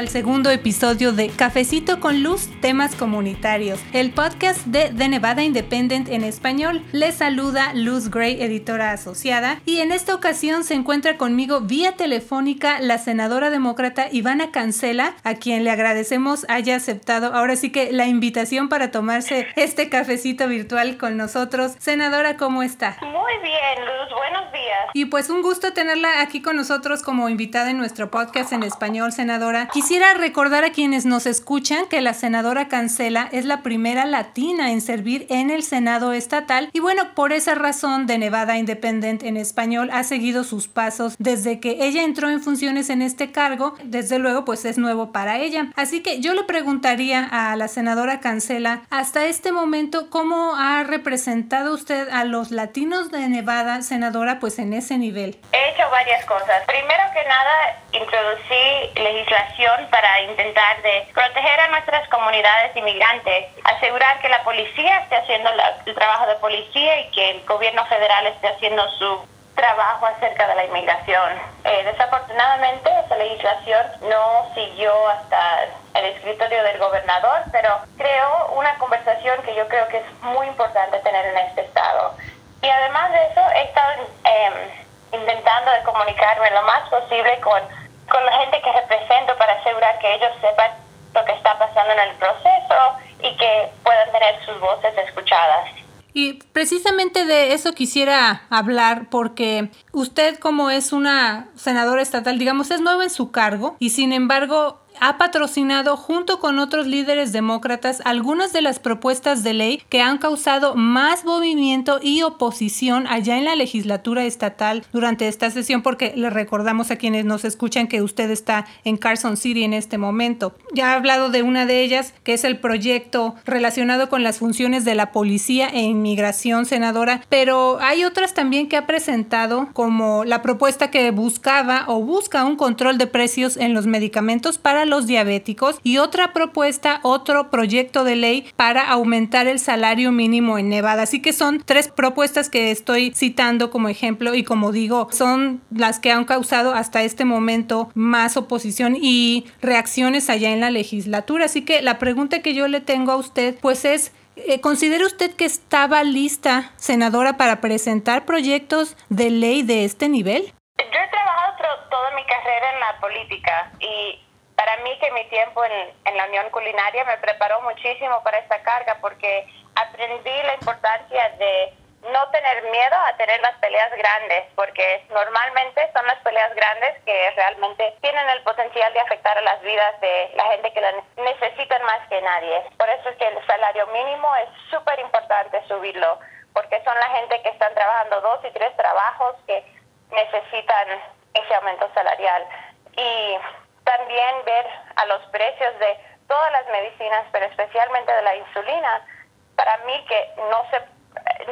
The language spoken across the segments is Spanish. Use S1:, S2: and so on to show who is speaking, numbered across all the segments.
S1: al segundo episodio de Cafecito con Luz, temas comunitarios, el podcast de The Nevada Independent en español. Les saluda Luz Gray, editora asociada, y en esta ocasión se encuentra conmigo vía telefónica la senadora demócrata Ivana Cancela, a quien le agradecemos haya aceptado ahora sí que la invitación para tomarse este cafecito virtual con nosotros. Senadora, ¿cómo está?
S2: Muy bien, Luz, buenos días.
S1: Y pues un gusto tenerla aquí con nosotros como invitada en nuestro podcast en español, senadora. Quisiera recordar a quienes nos escuchan que la senadora Cancela es la primera latina en servir en el Senado estatal y bueno, por esa razón de Nevada Independent en español ha seguido sus pasos desde que ella entró en funciones en este cargo. Desde luego, pues es nuevo para ella. Así que yo le preguntaría a la senadora Cancela, hasta este momento, ¿cómo ha representado usted a los latinos de Nevada, senadora, pues en ese nivel?
S2: He hecho varias cosas. Primero que nada, introducí legislación para intentar de proteger a nuestras comunidades inmigrantes, asegurar que la policía esté haciendo el trabajo de policía y que el gobierno federal esté haciendo su trabajo acerca de la inmigración. Eh, desafortunadamente, esa legislación no siguió hasta el escritorio del gobernador, pero creo una conversación que yo creo que es muy importante tener en este estado. Y además de eso, he estado em, intentando de comunicarme lo más posible con con la gente que represento para asegurar que ellos sepan lo que está pasando en el proceso y que puedan tener sus voces escuchadas.
S1: Y precisamente de eso quisiera hablar porque usted como es una senadora estatal, digamos, es nueva en su cargo y sin embargo ha patrocinado junto con otros líderes demócratas algunas de las propuestas de ley que han causado más movimiento y oposición allá en la legislatura estatal durante esta sesión porque le recordamos a quienes nos escuchan que usted está en Carson City en este momento. Ya ha hablado de una de ellas que es el proyecto relacionado con las funciones de la policía e inmigración senadora, pero hay otras también que ha presentado como la propuesta que buscaba o busca un control de precios en los medicamentos para los diabéticos y otra propuesta, otro proyecto de ley para aumentar el salario mínimo en Nevada. Así que son tres propuestas que estoy citando como ejemplo y como digo, son las que han causado hasta este momento más oposición y reacciones allá en la legislatura. Así que la pregunta que yo le tengo a usted pues es eh, ¿Considera usted que estaba lista, senadora, para presentar proyectos de ley de este nivel?
S2: Yo he trabajado toda mi carrera en la política y para mí que mi tiempo en, en, la Unión Culinaria me preparó muchísimo para esta carga porque aprendí la importancia de no tener miedo a tener las peleas grandes, porque normalmente son las peleas grandes que realmente tienen el potencial de afectar a las vidas de la gente que la necesitan más que nadie. Por eso es que el salario mínimo es súper importante subirlo, porque son la gente que están trabajando dos y tres trabajos que necesitan ese aumento salarial. Y también ver a los precios de todas las medicinas, pero especialmente de la insulina, para mí que no se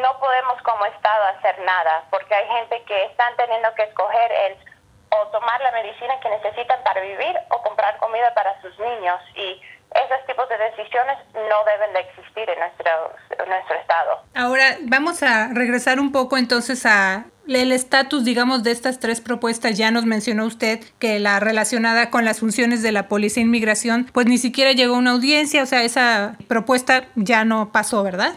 S2: no podemos como Estado hacer nada, porque hay gente que están teniendo que escoger el o tomar la medicina que necesitan para vivir o comprar comida para sus niños. Y esos tipos de decisiones no deben de existir en nuestro, nuestro estado.
S1: Ahora vamos a regresar un poco entonces a el estatus, digamos, de estas tres propuestas, ya nos mencionó usted que la relacionada con las funciones de la Policía de Inmigración, pues ni siquiera llegó a una audiencia, o sea, esa propuesta ya no pasó, ¿verdad?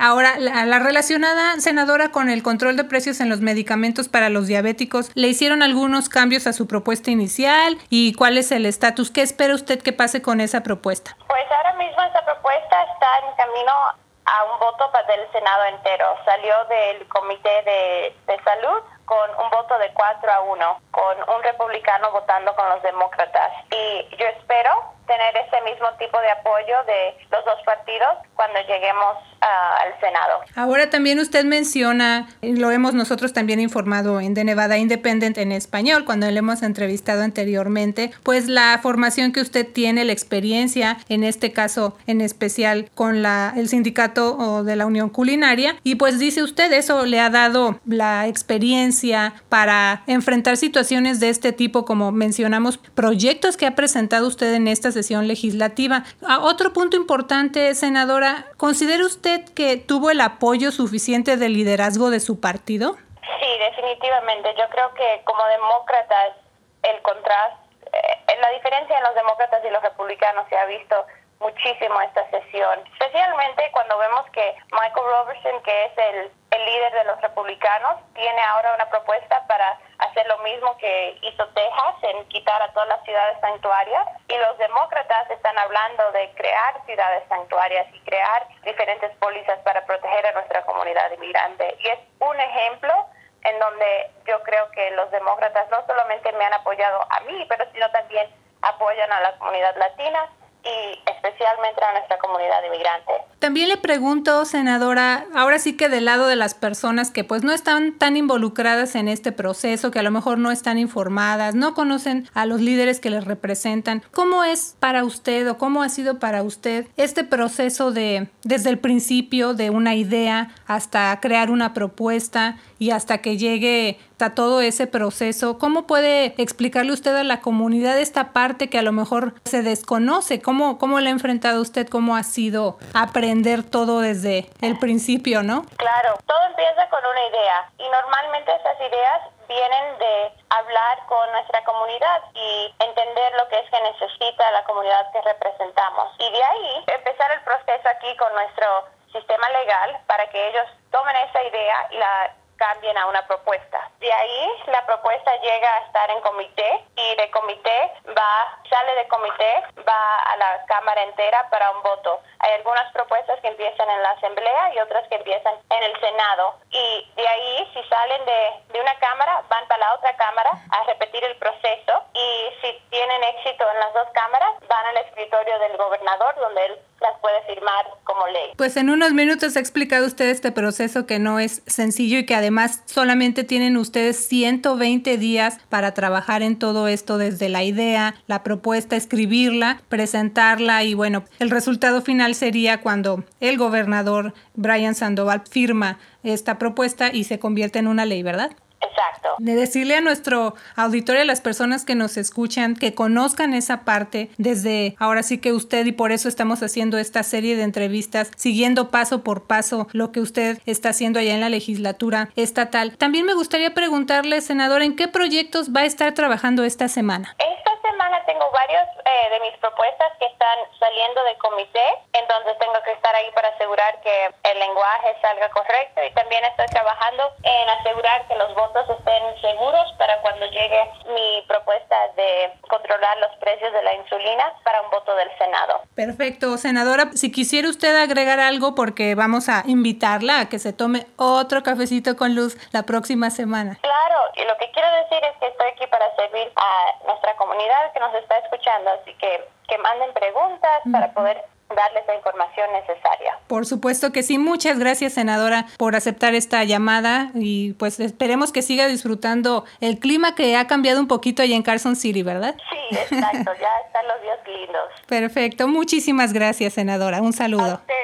S1: Ahora, la, la, relacionada, senadora, con el control de precios en los medicamentos para los diabéticos, ¿le hicieron algunos cambios a su propuesta inicial? ¿Y cuál es el estatus? ¿Qué espera usted que pase con esa propuesta?
S2: Pues ahora mismo esa propuesta está en camino a un voto del Senado entero. Salió del Comité de, de Salud con un voto de 4 a 1, con un republicano votando con los demócratas. Y yo espero tener ese mismo tipo de apoyo de los dos partidos cuando lleguemos uh, al Senado.
S1: Ahora también usted menciona, lo hemos nosotros también informado en The Nevada Independent en español, cuando le hemos entrevistado anteriormente, pues la formación que usted tiene, la experiencia, en este caso en especial con la, el sindicato de la Unión Culinaria, y pues dice usted, eso le ha dado la experiencia para enfrentar situaciones de este tipo, como mencionamos, proyectos que ha presentado usted en esta legislativa. A otro punto importante, senadora, ¿considera usted que tuvo el apoyo suficiente del liderazgo de su partido?
S2: Sí, definitivamente. Yo creo que como demócratas el contraste eh, la diferencia en los demócratas y los republicanos se ha visto muchísimo esta sesión, especialmente cuando vemos que Michael Robertson, que es el, el líder de los republicanos, tiene ahora una propuesta para hacer lo mismo que hizo Texas en quitar a todas las ciudades santuarias y los demócratas están hablando de crear ciudades santuarias y crear diferentes pólizas para proteger a nuestra comunidad inmigrante. Y es un ejemplo en donde yo creo que los demócratas no solamente me han apoyado a mí, pero sino también apoyan a la comunidad latina y especialmente a nuestra comunidad inmigrante.
S1: También le pregunto, senadora, ahora sí que del lado de las personas que pues no están tan involucradas en este proceso, que a lo mejor no están informadas, no conocen a los líderes que les representan, ¿cómo es para usted o cómo ha sido para usted este proceso de desde el principio de una idea hasta crear una propuesta y hasta que llegue a todo ese proceso? ¿Cómo puede explicarle usted a la comunidad esta parte que a lo mejor se desconoce? ¿Cómo, cómo le ha enfrentado usted? ¿Cómo ha sido aprender todo desde el principio, no?
S2: Claro, todo empieza con una idea y normalmente esas ideas vienen de hablar con nuestra comunidad y entender lo que es que necesita la comunidad que representamos. Y de ahí empezar el proceso aquí con nuestro sistema legal para que ellos tomen esa idea y la cambien a una propuesta. De ahí la propuesta llega a estar en comité y de comité va, sale de comité, va a la Cámara entera para un voto. Hay algunas propuestas que empiezan en la Asamblea y otras que empiezan en el Senado. Y de ahí, si salen de, de una Cámara, van para la otra Cámara a repetir el proceso y si tienen éxito en las dos cámaras, van al escritorio del gobernador donde él las puede firmar como
S1: Pues en unos minutos ha explicado usted este proceso que no es sencillo y que además solamente tienen ustedes 120 días para trabajar en todo esto desde la idea, la propuesta, escribirla, presentarla y bueno, el resultado final sería cuando el gobernador Brian Sandoval firma esta propuesta y se convierte en una ley, ¿verdad?
S2: Exacto.
S1: De decirle a nuestro auditorio, a las personas que nos escuchan, que conozcan esa parte desde ahora sí que usted y por eso estamos haciendo esta serie de entrevistas, siguiendo paso por paso lo que usted está haciendo allá en la legislatura estatal. También me gustaría preguntarle, senador, ¿en qué proyectos va a estar trabajando esta semana?
S2: Esta semana tengo varios eh, de mis propuestas que están saliendo de comité, entonces tengo que estar ahí para asegurar que el lenguaje salga correcto y también estoy trabajando en asegurar que los votos estén seguros para cuando llegue mi propuesta de controlar los precios de la insulina para un voto del Senado.
S1: Perfecto, senadora, si quisiera usted agregar algo porque vamos a invitarla a que se tome otro cafecito con luz la próxima semana.
S2: Claro, y lo que quiero decir es que estoy aquí para servir a comunidad que nos está escuchando, así que que manden preguntas para poder darles la información necesaria.
S1: Por supuesto que sí. Muchas gracias, senadora, por aceptar esta llamada y pues esperemos que siga disfrutando el clima que ha cambiado un poquito allá en Carson City, ¿verdad?
S2: Sí, exacto. ya están los días lindos.
S1: Perfecto. Muchísimas gracias, senadora. Un saludo.
S2: A usted,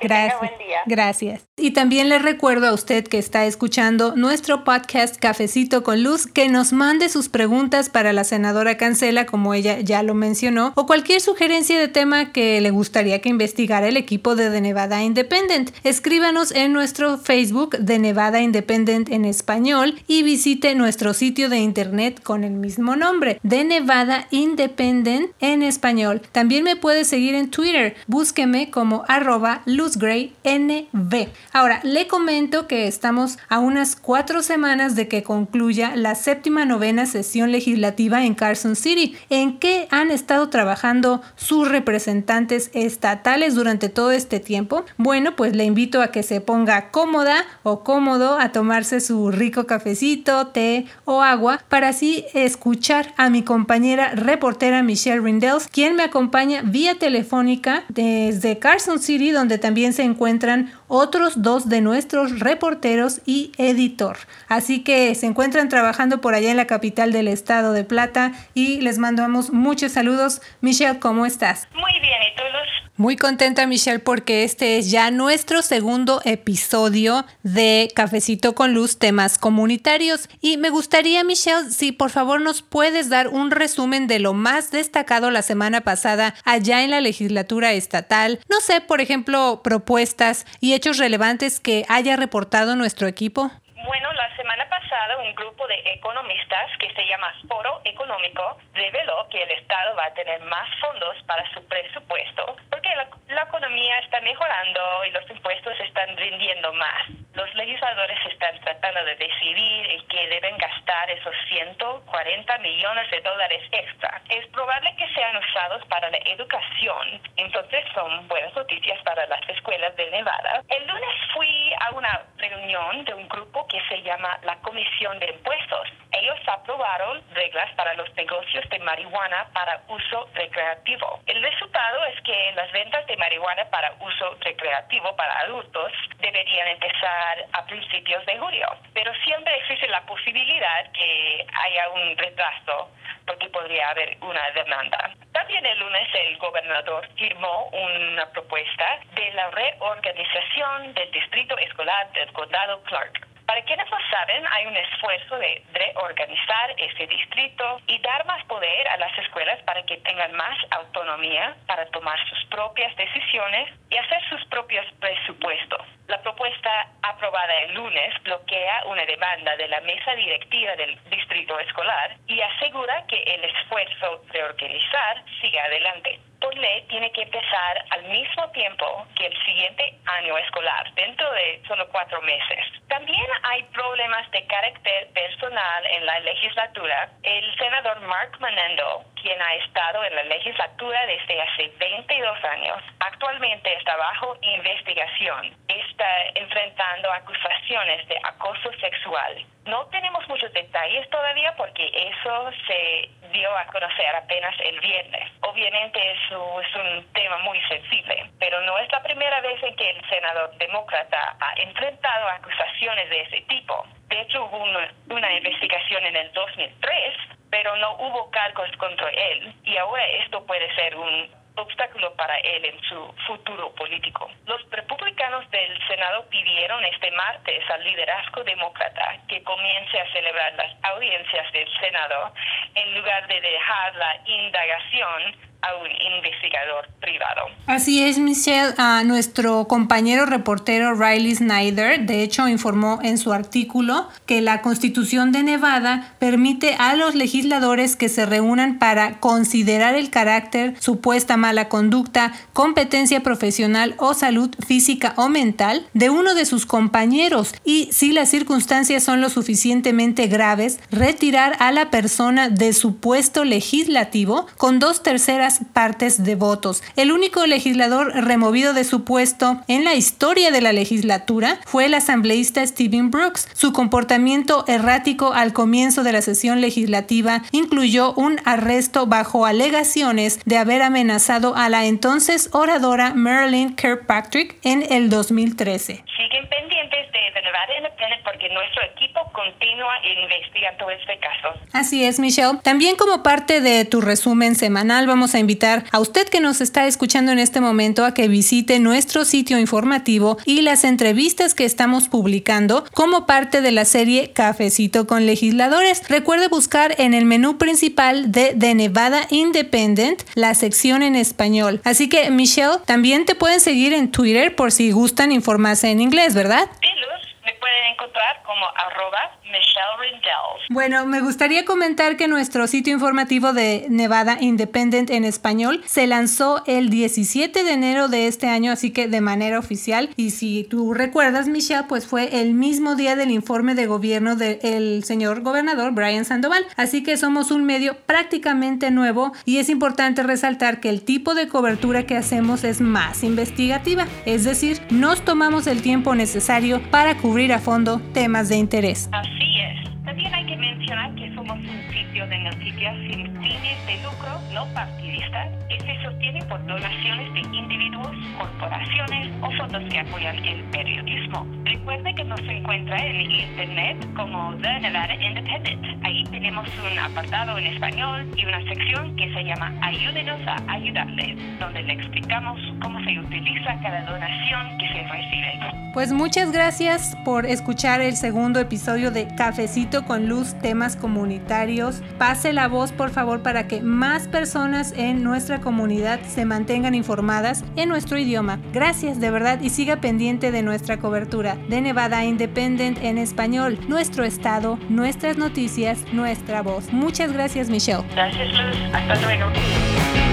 S2: gracias. Tenga buen día.
S1: Gracias. Y también le recuerdo a usted que está escuchando nuestro podcast Cafecito con Luz que nos mande sus preguntas para la senadora Cancela, como ella ya lo mencionó, o cualquier sugerencia de tema que le gustaría que investigara el equipo de The Nevada Independent. Escríbanos en nuestro Facebook de Nevada Independent en español y visite nuestro sitio de internet con el mismo nombre, de Nevada Independent en español. También me puede seguir en Twitter, búsqueme como arroba NV. Ahora, le comento que estamos a unas cuatro semanas de que concluya la séptima novena sesión legislativa en Carson City. ¿En qué han estado trabajando sus representantes estatales durante todo este tiempo? Bueno, pues le invito a que se ponga cómoda o cómodo a tomarse su rico cafecito, té o agua para así escuchar a mi compañera reportera Michelle Rindels, quien me acompaña vía telefónica desde Carson City, donde también se encuentran otros dos de nuestros reporteros y editor. Así que se encuentran trabajando por allá en la capital del estado de Plata y les mandamos muchos saludos. Michelle, ¿cómo estás?
S2: Muy bien, ¿y tú, Luz?
S1: Muy contenta Michelle porque este es ya nuestro segundo episodio de Cafecito con Luz, temas comunitarios. Y me gustaría Michelle, si por favor nos puedes dar un resumen de lo más destacado la semana pasada allá en la legislatura estatal. No sé, por ejemplo, propuestas y hechos relevantes que haya reportado nuestro equipo.
S3: Bueno, la semana pasada un grupo de economistas que se llama Foro Económico reveló que el Estado va a tener más fondos para su presupuesto porque la, la economía está mejorando y los impuestos están rindiendo más. Los legisladores están tratando de decidir en qué deben gastar esos 140 millones de dólares extra. Es probable que sean usados para la educación, entonces son buenas noticias para las escuelas de Nevada. El lunes fui a una reunión de un grupo que se llama la Comisión de Impuestos. Ellos aprobaron reglas para los negocios de marihuana para uso recreativo. El resultado es que las ventas de marihuana para uso recreativo para adultos deberían empezar a principios de julio, pero siempre existe la posibilidad que haya un retraso porque podría haber una demanda. También el lunes el gobernador firmó una propuesta de la reorganización del distrito escolar del condado Clark. Para quienes no saben, hay un esfuerzo de reorganizar ese distrito y dar más poder a las escuelas para que tengan más autonomía para tomar sus propias decisiones y hacer sus propios presupuestos. Aprobada el lunes bloquea una demanda de la mesa directiva del distrito escolar y asegura que el esfuerzo de organizar siga adelante por ley tiene que empezar al mismo tiempo que el siguiente año escolar, dentro de solo cuatro meses. También hay problemas de carácter personal en la legislatura. El senador Mark Menendo, quien ha estado en la legislatura desde hace 22 años, actualmente está bajo investigación. Está enfrentando acusaciones de acoso sexual. No tenemos muchos detalles todavía porque eso se dio a conocer apenas el viernes. Obviamente eso es un tema muy sensible, pero no es la primera vez en que el senador demócrata ha enfrentado acusaciones de ese tipo. De hecho, hubo una, una investigación en el 2003 pero no hubo cargos contra él y ahora esto puede ser un obstáculo para él en su futuro político. Los del Senado pidieron este martes al liderazgo demócrata que comience a celebrar las audiencias del Senado en lugar de dejar la indagación a un investigador privado.
S1: Así es, Michelle. A nuestro compañero reportero Riley Snyder, de hecho, informó en su artículo que la Constitución de Nevada permite a los legisladores que se reúnan para considerar el carácter, supuesta mala conducta, competencia profesional o salud física o mental de uno de sus compañeros y, si las circunstancias son lo suficientemente graves, retirar a la persona de su puesto legislativo con dos terceras partes de votos. El único legislador removido de su puesto en la historia de la legislatura fue el asambleísta Stephen Brooks. Su comportamiento errático al comienzo de la sesión legislativa incluyó un arresto bajo alegaciones de haber amenazado a la entonces oradora Marilyn Kirkpatrick en el 2013.
S3: Siguen pendientes de porque nuestro equipo continúa investigando este caso.
S1: Así es, Michelle. También como parte de tu resumen semanal vamos a invitar a usted que nos está escuchando en este momento a que visite nuestro sitio informativo y las entrevistas que estamos publicando como parte de la serie Cafecito con legisladores. Recuerde buscar en el menú principal de The Nevada Independent la sección en español. Así que, Michelle, también te pueden seguir en Twitter por si gustan informarse en inglés, ¿verdad?
S3: Sí, Luz, me pueden encontrar como Michelle Rindell.
S1: Bueno, me gustaría comentar que nuestro sitio informativo de Nevada Independent en español se lanzó el 17 de enero de este año, así que de manera oficial. Y si tú recuerdas, Michelle, pues fue el mismo día del informe de gobierno del señor gobernador Brian Sandoval. Así que somos un medio prácticamente nuevo y es importante resaltar que el tipo de cobertura que hacemos es más investigativa, es decir, nos tomamos el tiempo necesario para cubrir a fondo temas de interés.
S3: Así sin fines de lucro, no partidista, y se sostiene por donaciones de individuos, corporaciones o fondos que apoyan el periodismo. Recuerde que nos encuentra en internet como The Nevada Independent. Ahí tenemos un apartado en español y una sección que se llama Ayúdenos a ayudarle, donde le explicamos cómo se utiliza cada donación que se recibe.
S1: Pues muchas gracias por escuchar el segundo episodio de Cafecito con Luz, temas comunitarios, paz pase la voz por favor para que más personas en nuestra comunidad se mantengan informadas en nuestro idioma. Gracias de verdad y siga pendiente de nuestra cobertura de Nevada Independent en español, nuestro estado, nuestras noticias, nuestra voz. Muchas gracias Michelle.
S3: Gracias Luz, hasta luego.